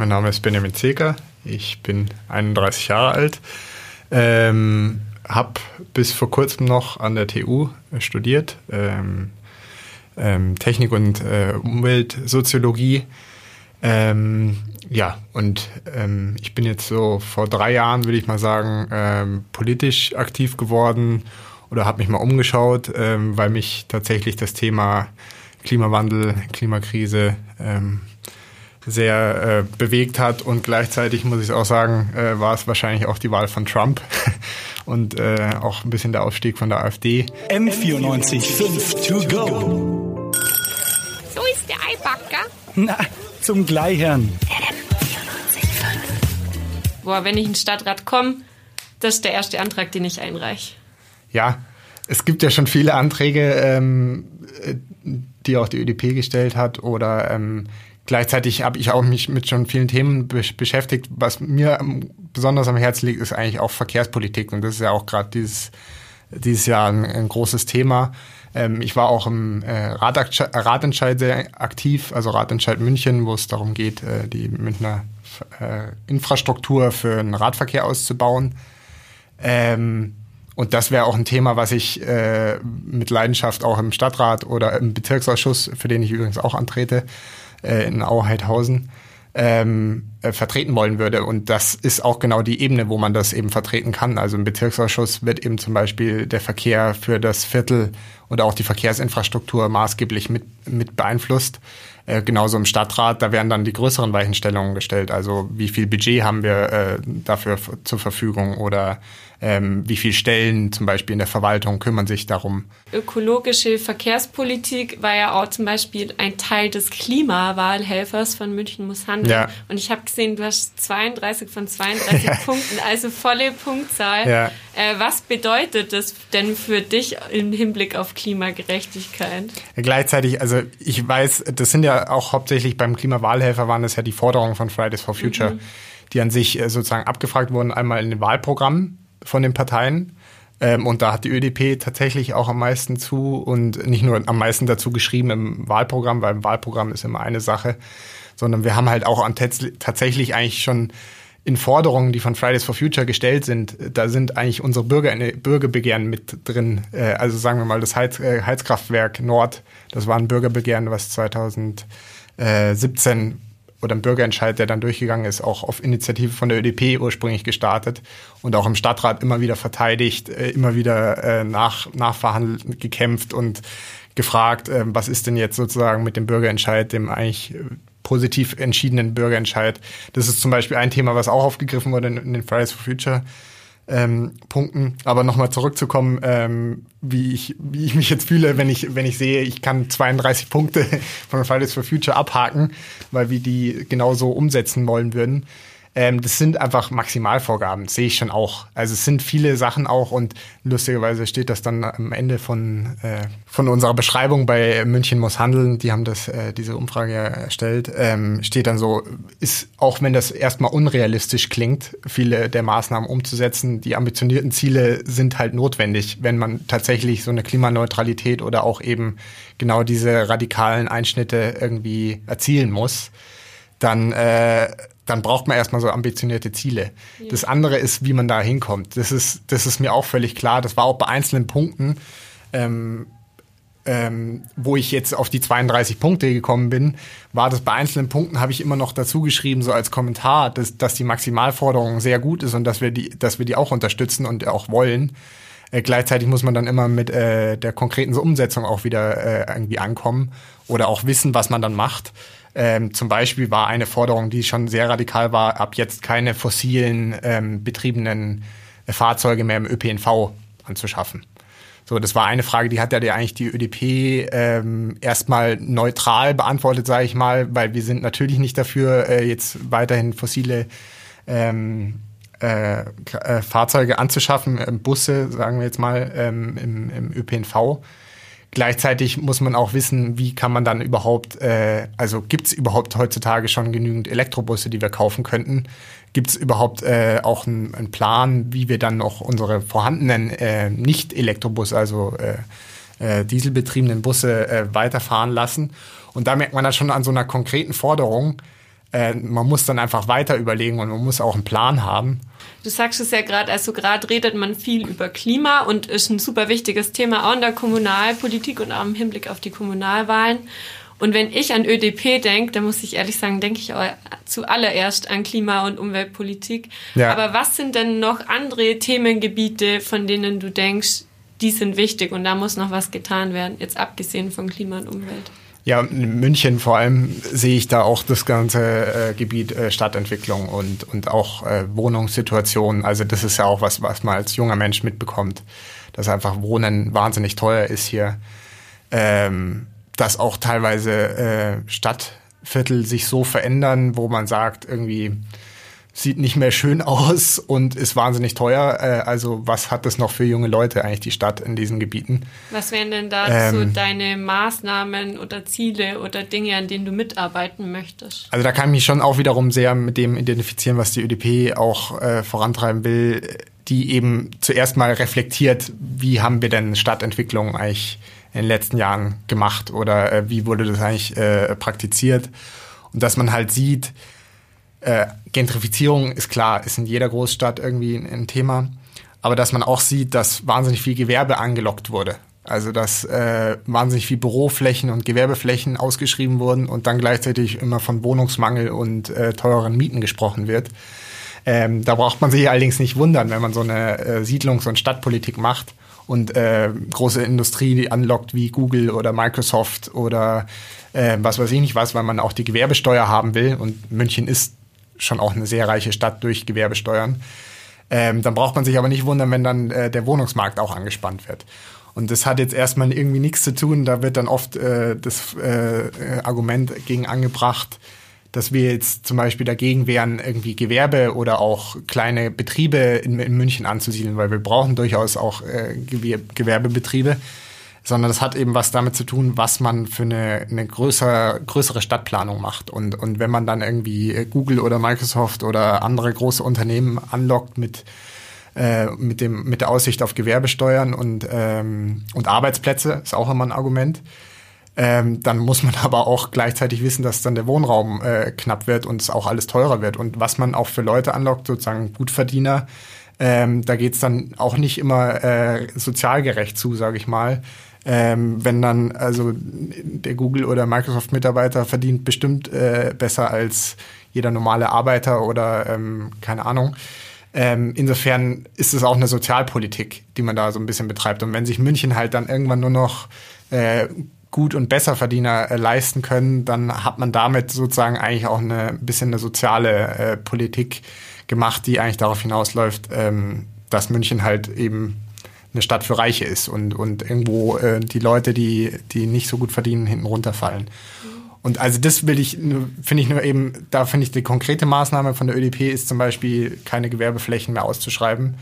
Mein Name ist Benjamin Zeker. Ich bin 31 Jahre alt. Ähm, habe bis vor kurzem noch an der TU studiert. Ähm, ähm, Technik und äh, Umweltsoziologie. Ähm, ja, und ähm, ich bin jetzt so vor drei Jahren, würde ich mal sagen, ähm, politisch aktiv geworden oder habe mich mal umgeschaut, ähm, weil mich tatsächlich das Thema Klimawandel, Klimakrise ähm, sehr äh, bewegt hat und gleichzeitig muss ich auch sagen, äh, war es wahrscheinlich auch die Wahl von Trump und äh, auch ein bisschen der Aufstieg von der AfD. M94 5 to go. So ist der Eibacker. Na, zum Gleichern. Boah, wenn ich in den Stadtrat komme, das ist der erste Antrag, den ich einreiche. Ja, es gibt ja schon viele Anträge, ähm, die auch die ÖDP gestellt hat oder ähm, gleichzeitig habe ich auch mich mit schon vielen Themen be beschäftigt. Was mir besonders am Herzen liegt, ist eigentlich auch Verkehrspolitik und das ist ja auch gerade dieses, dieses Jahr ein, ein großes Thema. Ähm, ich war auch im äh, Ratentscheid sehr aktiv, also Ratentscheid München, wo es darum geht, äh, die Münchner äh, Infrastruktur für den Radverkehr auszubauen. Ähm, und das wäre auch ein Thema, was ich äh, mit Leidenschaft auch im Stadtrat oder im Bezirksausschuss, für den ich übrigens auch antrete, äh, in Auheidhausen, ähm, äh, vertreten wollen würde. Und das ist auch genau die Ebene, wo man das eben vertreten kann. Also im Bezirksausschuss wird eben zum Beispiel der Verkehr für das Viertel oder auch die Verkehrsinfrastruktur maßgeblich mit, mit beeinflusst. Äh, genauso im Stadtrat, da werden dann die größeren Weichenstellungen gestellt. Also wie viel Budget haben wir äh, dafür zur Verfügung oder ähm, wie viele Stellen zum Beispiel in der Verwaltung kümmern sich darum. Ökologische Verkehrspolitik war ja auch zum Beispiel ein Teil des Klimawahlhelfers von München muss handeln. Ja. Und ich habe gesehen, du hast 32 von 32 ja. Punkten, also volle Punktzahl. Ja. Äh, was bedeutet das denn für dich im Hinblick auf Klimagerechtigkeit? gleichzeitig, also ich weiß, das sind ja auch hauptsächlich beim Klimawahlhelfer waren das ja die Forderungen von Fridays for Future. Mhm die an sich äh, sozusagen abgefragt wurden, einmal in den Wahlprogrammen von den Parteien. Ähm, und da hat die ÖDP tatsächlich auch am meisten zu und nicht nur am meisten dazu geschrieben im Wahlprogramm, weil im Wahlprogramm ist immer eine Sache, sondern wir haben halt auch an tatsächlich eigentlich schon in Forderungen, die von Fridays for Future gestellt sind, da sind eigentlich unsere Bürger, Bürgerbegehren mit drin. Äh, also sagen wir mal das Heiz, äh, Heizkraftwerk Nord, das war ein Bürgerbegehren, was 2017 oder ein Bürgerentscheid, der dann durchgegangen ist, auch auf Initiative von der ÖDP ursprünglich gestartet und auch im Stadtrat immer wieder verteidigt, äh, immer wieder nach, nachverhandelt, gekämpft und gefragt, was ist denn jetzt sozusagen mit dem Bürgerentscheid, dem eigentlich positiv entschiedenen Bürgerentscheid. Das ist zum Beispiel ein Thema, was auch aufgegriffen wurde in den Fridays for Future ähm, Punkten. Aber nochmal zurückzukommen, ähm, wie, ich, wie ich mich jetzt fühle, wenn ich, wenn ich sehe, ich kann 32 Punkte von Fridays for Future abhaken, weil wir die genauso umsetzen wollen würden. Ähm, das sind einfach Maximalvorgaben, sehe ich schon auch. Also es sind viele Sachen auch und lustigerweise steht das dann am Ende von, äh, von unserer Beschreibung bei München muss handeln, die haben das, äh, diese Umfrage erstellt, ähm, steht dann so, ist, auch wenn das erstmal unrealistisch klingt, viele der Maßnahmen umzusetzen, die ambitionierten Ziele sind halt notwendig, wenn man tatsächlich so eine Klimaneutralität oder auch eben genau diese radikalen Einschnitte irgendwie erzielen muss dann äh, dann braucht man erstmal so ambitionierte Ziele. Ja. Das andere ist, wie man da hinkommt. Das ist, das ist mir auch völlig klar. Das war auch bei einzelnen Punkten, ähm, ähm, wo ich jetzt auf die 32 Punkte gekommen bin, war das bei einzelnen Punkten, habe ich immer noch dazu geschrieben, so als Kommentar, dass, dass die Maximalforderung sehr gut ist und dass wir die, dass wir die auch unterstützen und auch wollen. Äh, gleichzeitig muss man dann immer mit äh, der konkreten Umsetzung auch wieder äh, irgendwie ankommen oder auch wissen, was man dann macht. Ähm, zum Beispiel war eine Forderung, die schon sehr radikal war, ab jetzt keine fossilen ähm, betriebenen äh, Fahrzeuge mehr im ÖPNV anzuschaffen. So, das war eine Frage, die hat ja eigentlich die ÖDP ähm, erstmal neutral beantwortet, sage ich mal, weil wir sind natürlich nicht dafür, äh, jetzt weiterhin fossile ähm, äh, äh, Fahrzeuge anzuschaffen, äh, Busse, sagen wir jetzt mal, ähm, im, im ÖPNV. Gleichzeitig muss man auch wissen, wie kann man dann überhaupt, äh, also gibt es überhaupt heutzutage schon genügend Elektrobusse, die wir kaufen könnten? Gibt es überhaupt äh, auch einen, Plan, wie wir dann noch unsere vorhandenen äh, Nicht-Elektrobusse, also äh, äh, dieselbetriebenen Busse äh, weiterfahren lassen? Und da merkt man dann schon an so einer konkreten Forderung, Äh, man muss dann einfach weiter überlegen und man muss auch einen Plan haben. Du sagst es ja gerade, also gerade redet man viel über Klima und ist ein super wichtiges Thema auch in der Kommunalpolitik und auch im Hinblick auf die Kommunalwahlen. Und wenn ich an ÖDP denke, dann muss ich ehrlich sagen, denke ich zuallererst an Klima- und Umweltpolitik. Ja. Aber was sind denn noch andere Themengebiete, von denen du denkst, die sind wichtig und da muss noch was getan werden, jetzt abgesehen von Klima und Umwelt? Ja, in München vor allem sehe ich da auch das ganze äh, Gebiet äh, Stadtentwicklung und, und auch äh, Wohnungssituationen. Also das ist ja auch was, was man als junger Mensch mitbekommt, dass einfach Wohnen wahnsinnig teuer ist hier. Ähm, dass auch teilweise äh, Stadtviertel sich so verändern, wo man sagt, irgendwie sieht nicht mehr schön aus und ist wahnsinnig teuer. Äh, also was hat das noch für junge Leute eigentlich die Stadt in diesen Gebieten? Was wären denn da ähm, so deine Maßnahmen oder Ziele oder Dinge, an denen du mitarbeiten möchtest? Also da kann ich mich schon auch wiederum sehr mit dem identifizieren, was die ÖDP auch äh, vorantreiben will, die eben zuerst mal reflektiert, wie haben wir denn Stadtentwicklung eigentlich in den letzten Jahren gemacht oder äh, wie wurde das eigentlich äh, praktiziert? Und dass man halt sieht, äh, Gentrifizierung ist klar, ist in jeder Großstadt irgendwie ein, ein, Thema, aber dass man auch sieht, dass wahnsinnig viel Gewerbe angelockt wurde. Also dass äh, wahnsinnig viel Büroflächen und Gewerbeflächen ausgeschrieben wurden und dann gleichzeitig immer von Wohnungsmangel und äh, teureren Mieten gesprochen wird. Ähm, da braucht man sich allerdings nicht wundern, wenn man so eine äh, Siedlungs- und Stadtpolitik macht und äh, große Industrie anlockt wie Google oder Microsoft oder äh, was weiß ich nicht was, weil man auch die Gewerbesteuer haben will und München ist schon auch eine sehr reiche Stadt durch Gewerbesteuern. Ähm, dann braucht man sich aber nicht wundern, wenn dann äh, der Wohnungsmarkt auch angespannt wird. Und das hat jetzt erstmal irgendwie nichts zu tun. Da wird dann oft äh, das äh, Argument gegen angebracht, dass wir jetzt zum Beispiel dagegen wären, irgendwie Gewerbe oder auch kleine Betriebe in, in München anzusiedeln, weil wir brauchen durchaus auch äh, Gewerbebetriebe, sondern das hat eben was damit zu tun, was man für eine, eine größere, größere Stadtplanung macht. Und, und wenn man dann irgendwie Google oder Microsoft oder andere große Unternehmen anlockt mit äh, mit dem mit der Aussicht auf Gewerbesteuern und ähm, und Arbeitsplätze ist auch immer ein Argument ähm, dann muss man aber auch gleichzeitig wissen, dass dann der Wohnraum äh, knapp wird und es auch alles teurer wird. Und was man auch für Leute anlockt, sozusagen Gutverdiener, ähm, da geht's dann auch nicht immer äh, sozial gerecht zu, sage ich mal. Ähm, wenn dann, also der Google- oder Microsoft-Mitarbeiter verdient bestimmt äh, besser als jeder normale Arbeiter oder ähm, keine Ahnung. Ähm, insofern ist es auch eine Sozialpolitik, die man da so ein bisschen betreibt. Und wenn sich München halt dann irgendwann nur noch äh, Gut- und Besserverdiener äh, leisten können, dann hat man damit sozusagen eigentlich auch ein bisschen eine soziale äh, Politik gemacht, die eigentlich darauf hinausläuft, ähm, dass München halt eben eine Stadt für Reiche ist und, und irgendwo äh, die Leute, die, die nicht so gut verdienen, hinten runterfallen. Und also das will ich, finde ich nur eben, da finde ich die konkrete Maßnahme von der ÖDP ist zum Beispiel keine Gewerbeflächen mehr auszuschreiben.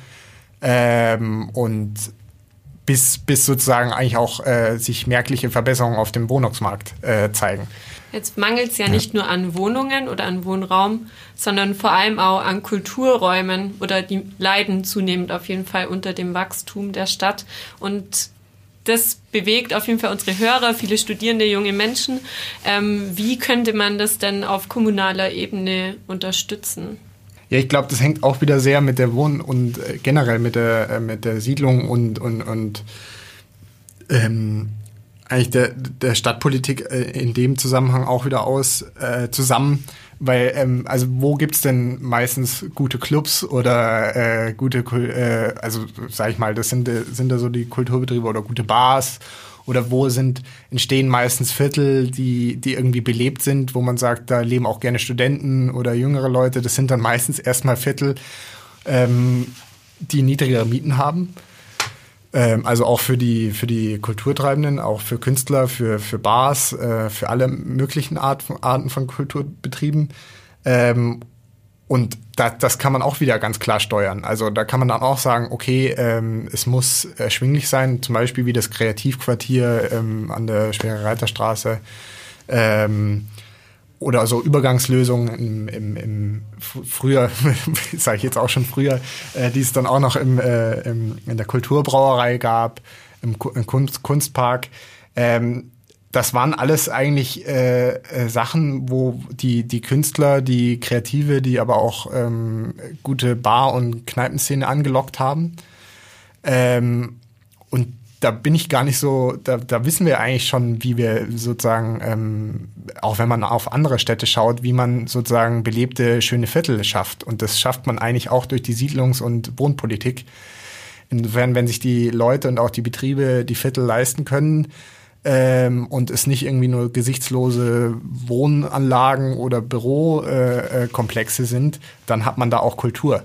Ähm, und bis, bis sozusagen eigentlich auch äh, sich merkliche Verbesserungen auf dem Wohnungsmarkt äh, zeigen. Jetzt mangelt es ja, ja, nicht nur an Wohnungen oder an Wohnraum, sondern vor allem auch an Kulturräumen oder die leiden zunehmend auf jeden Fall unter dem Wachstum der Stadt. Und das bewegt auf jeden Fall unsere Hörer, viele studierende junge Menschen. Ähm, wie könnte man das denn auf kommunaler Ebene unterstützen? Ja, ich glaube, das hängt auch wieder sehr mit der Wohn- und äh, generell mit der, äh, mit der Siedlung und, und, und ähm, eigentlich der, der Stadtpolitik äh, in dem Zusammenhang auch wieder aus äh, zusammen. Weil, ähm, also wo gibt's denn meistens gute Clubs oder äh, gute, äh, also sag ich mal, das sind, sind da so die Kulturbetriebe oder gute Bars oder wo sind, entstehen meistens Viertel, die, die irgendwie belebt sind, wo man sagt, da leben auch gerne Studenten oder jüngere Leute. Das sind dann meistens erstmal Viertel, ähm, die niedrigere Mieten haben. Ähm, also auch für die, für die Kulturtreibenden, auch für Künstler, für, für Bars, äh, für alle möglichen Art, Arten von Kulturbetrieben. Ähm, und da, das kann man auch wieder ganz klar steuern. Also da kann man dann auch sagen, okay, ähm, es muss erschwinglich sein, zum Beispiel wie das Kreativquartier ähm, an der Schwere Reiterstraße ähm, oder so Übergangslösungen im, im, im früher, sage ich jetzt auch schon früher, äh, die es dann auch noch im, äh, im, in der Kulturbrauerei gab, im, Kunst, Kunstpark. Ähm, das waren alles eigentlich äh, äh, Sachen, wo die, die Künstler, die Kreative, die aber auch ähm, gute Bar- und Kneipenszene angelockt haben. Ähm, und da bin ich gar nicht so, da, da wissen wir eigentlich schon, wie wir sozusagen, ähm, auch wenn man auf andere Städte schaut, wie man sozusagen belebte, schöne Viertel schafft. Und das schafft man eigentlich auch durch die Siedlungs- und Wohnpolitik. Insofern, wenn sich die Leute und auch die Betriebe die Viertel leisten können, ähm, und es nicht irgendwie nur gesichtslose Wohnanlagen oder Bürokomplexe sind, dann hat man da auch Kultur.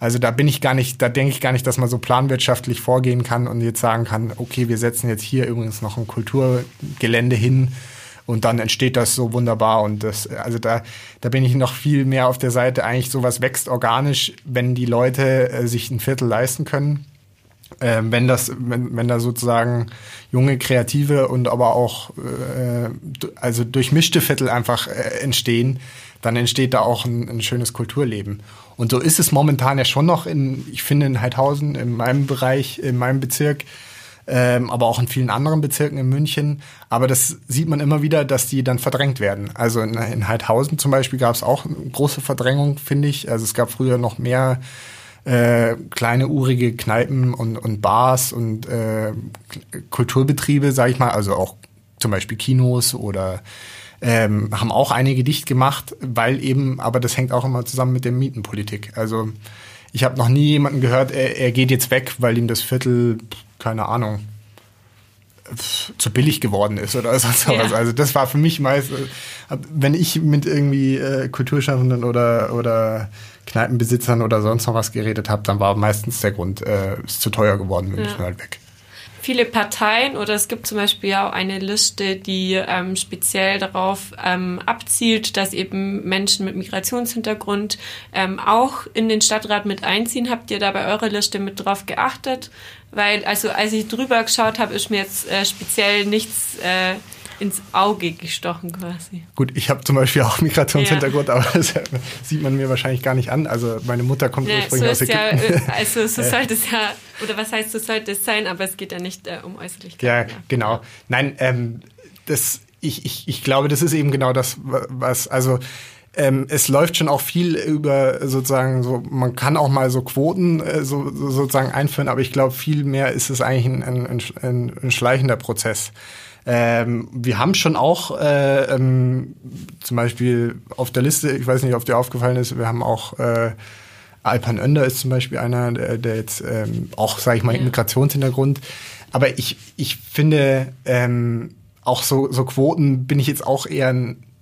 Also da bin ich gar nicht, da denke ich gar nicht, dass man so planwirtschaftlich vorgehen kann und jetzt sagen kann, okay, wir setzen jetzt hier übrigens noch ein Kulturgelände hin und dann entsteht das so wunderbar. Und das, also da, da bin ich noch viel mehr auf der Seite. Eigentlich sowas wächst organisch, wenn die Leute äh, sich ein Viertel leisten können äh, wenn das, wenn, wenn da sozusagen junge Kreative und aber auch äh, also durchmischte Viertel einfach äh, entstehen, dann entsteht da auch ein, ein, schönes Kulturleben. Und so ist es momentan ja schon noch in, ich finde in Heidhausen, in meinem Bereich, in meinem Bezirk, ähm, aber auch in vielen anderen Bezirken in München. Aber das sieht man immer wieder, dass die dann verdrängt werden. Also in, in Heidhausen zum Beispiel gab es auch große Verdrängung, finde ich. Also es gab früher noch mehr äh, kleine urige Kneipen und, und Bars und äh, Kulturbetriebe, sag ich mal, also auch zum Beispiel Kinos oder ähm, haben auch einige dicht gemacht, weil eben, aber das hängt auch immer zusammen mit der Mietenpolitik. Also ich habe noch nie jemanden gehört, er, er geht jetzt weg, weil ihm das Viertel, keine Ahnung, zu billig geworden ist oder sonst ja. was. Also das war für mich meist, äh, wenn ich mit irgendwie äh, Kulturschaffenden oder oder Kneipenbesitzern oder sonst noch was geredet habe, dann war meistens der Grund, äh, ist zu teuer geworden, wir ja. müssen halt weg. Viele Parteien oder es gibt zum Beispiel auch eine Liste, die ähm, speziell darauf ähm, abzielt, dass eben Menschen mit Migrationshintergrund ähm, auch in den Stadtrat mit einziehen. Habt ihr da bei eurer Liste mit drauf geachtet? Weil, also als ich drüber geschaut habe, ist mir jetzt äh, speziell nichts äh, ins Auge gestochen quasi. Gut, ich habe zum Beispiel auch Migrationshintergrund, ja. aber das sieht man mir wahrscheinlich gar nicht an. Also meine Mutter kommt ja, ursprünglich so aus Ägypten. Ja, äh, also so sollte es ja, oder was heißt, so sollte es sein, aber es geht ja nicht äh, um Äußerlichkeit. Ja, genau. Nein, ähm, das, ich, ich, ich glaube, das ist eben genau das, was, also ähm, es läuft schon auch viel über sozusagen so, man kann auch mal so Quoten äh, so, so sozusagen einführen, aber ich glaube, viel mehr ist es eigentlich ein, ein, ein, ein schleichender Prozess. Ähm, wir haben schon auch äh, ähm, zum Beispiel auf der Liste, ich weiß nicht, ob dir aufgefallen ist, wir haben auch äh, Alpan Önder ist zum Beispiel einer, der, der jetzt ähm, auch, sage ich mal, ja. Migrationshintergrund. Aber ich, ich finde, ähm, auch so, so Quoten bin ich jetzt auch eher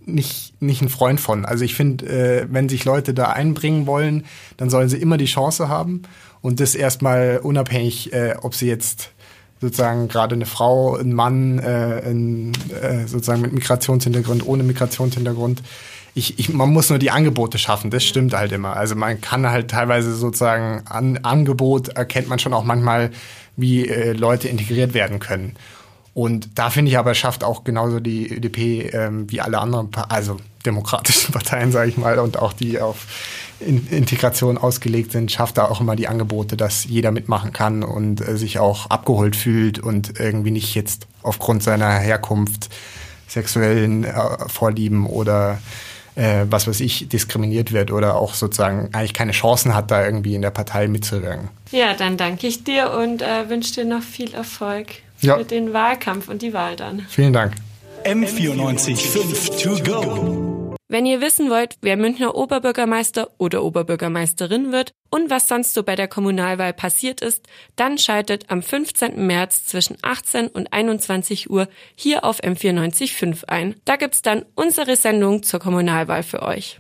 nicht, nicht ein Freund von. Also ich finde, äh, wenn sich Leute da einbringen wollen, dann sollen sie immer die Chance haben und das erstmal unabhängig, äh, ob sie jetzt sozusagen gerade eine Frau, ein Mann, äh, ein, äh, sozusagen mit Migrationshintergrund, ohne Migrationshintergrund. Ich, ich, man muss nur die Angebote schaffen, das stimmt halt immer. Also man kann halt teilweise sozusagen an Angebot erkennt man schon auch manchmal, wie äh, Leute integriert werden können. Und da finde ich aber, schafft auch genauso die ÖDP ähm, wie alle anderen, also demokratischen Parteien, sage ich mal, und auch die auf in Integration ausgelegt sind, schafft da auch immer die Angebote, dass jeder mitmachen kann und äh, sich auch abgeholt fühlt und irgendwie nicht jetzt aufgrund seiner Herkunft, sexuellen äh, Vorlieben oder äh, was weiß ich, diskriminiert wird oder auch sozusagen eigentlich keine Chancen hat, da irgendwie in der Partei mitzuwirken. Ja, dann danke ich dir und äh, wünsche dir noch viel Erfolg ja. für den Wahlkampf und die Wahl dann. Vielen Dank. M94 5 to go. Wenn ihr wissen wollt, wer Münchner Oberbürgermeister oder Oberbürgermeisterin wird und was sonst so bei der Kommunalwahl passiert ist, dann schaltet am 15. März zwischen 18 und 21 Uhr hier auf M945 ein. Da gibt's dann unsere Sendung zur Kommunalwahl für euch.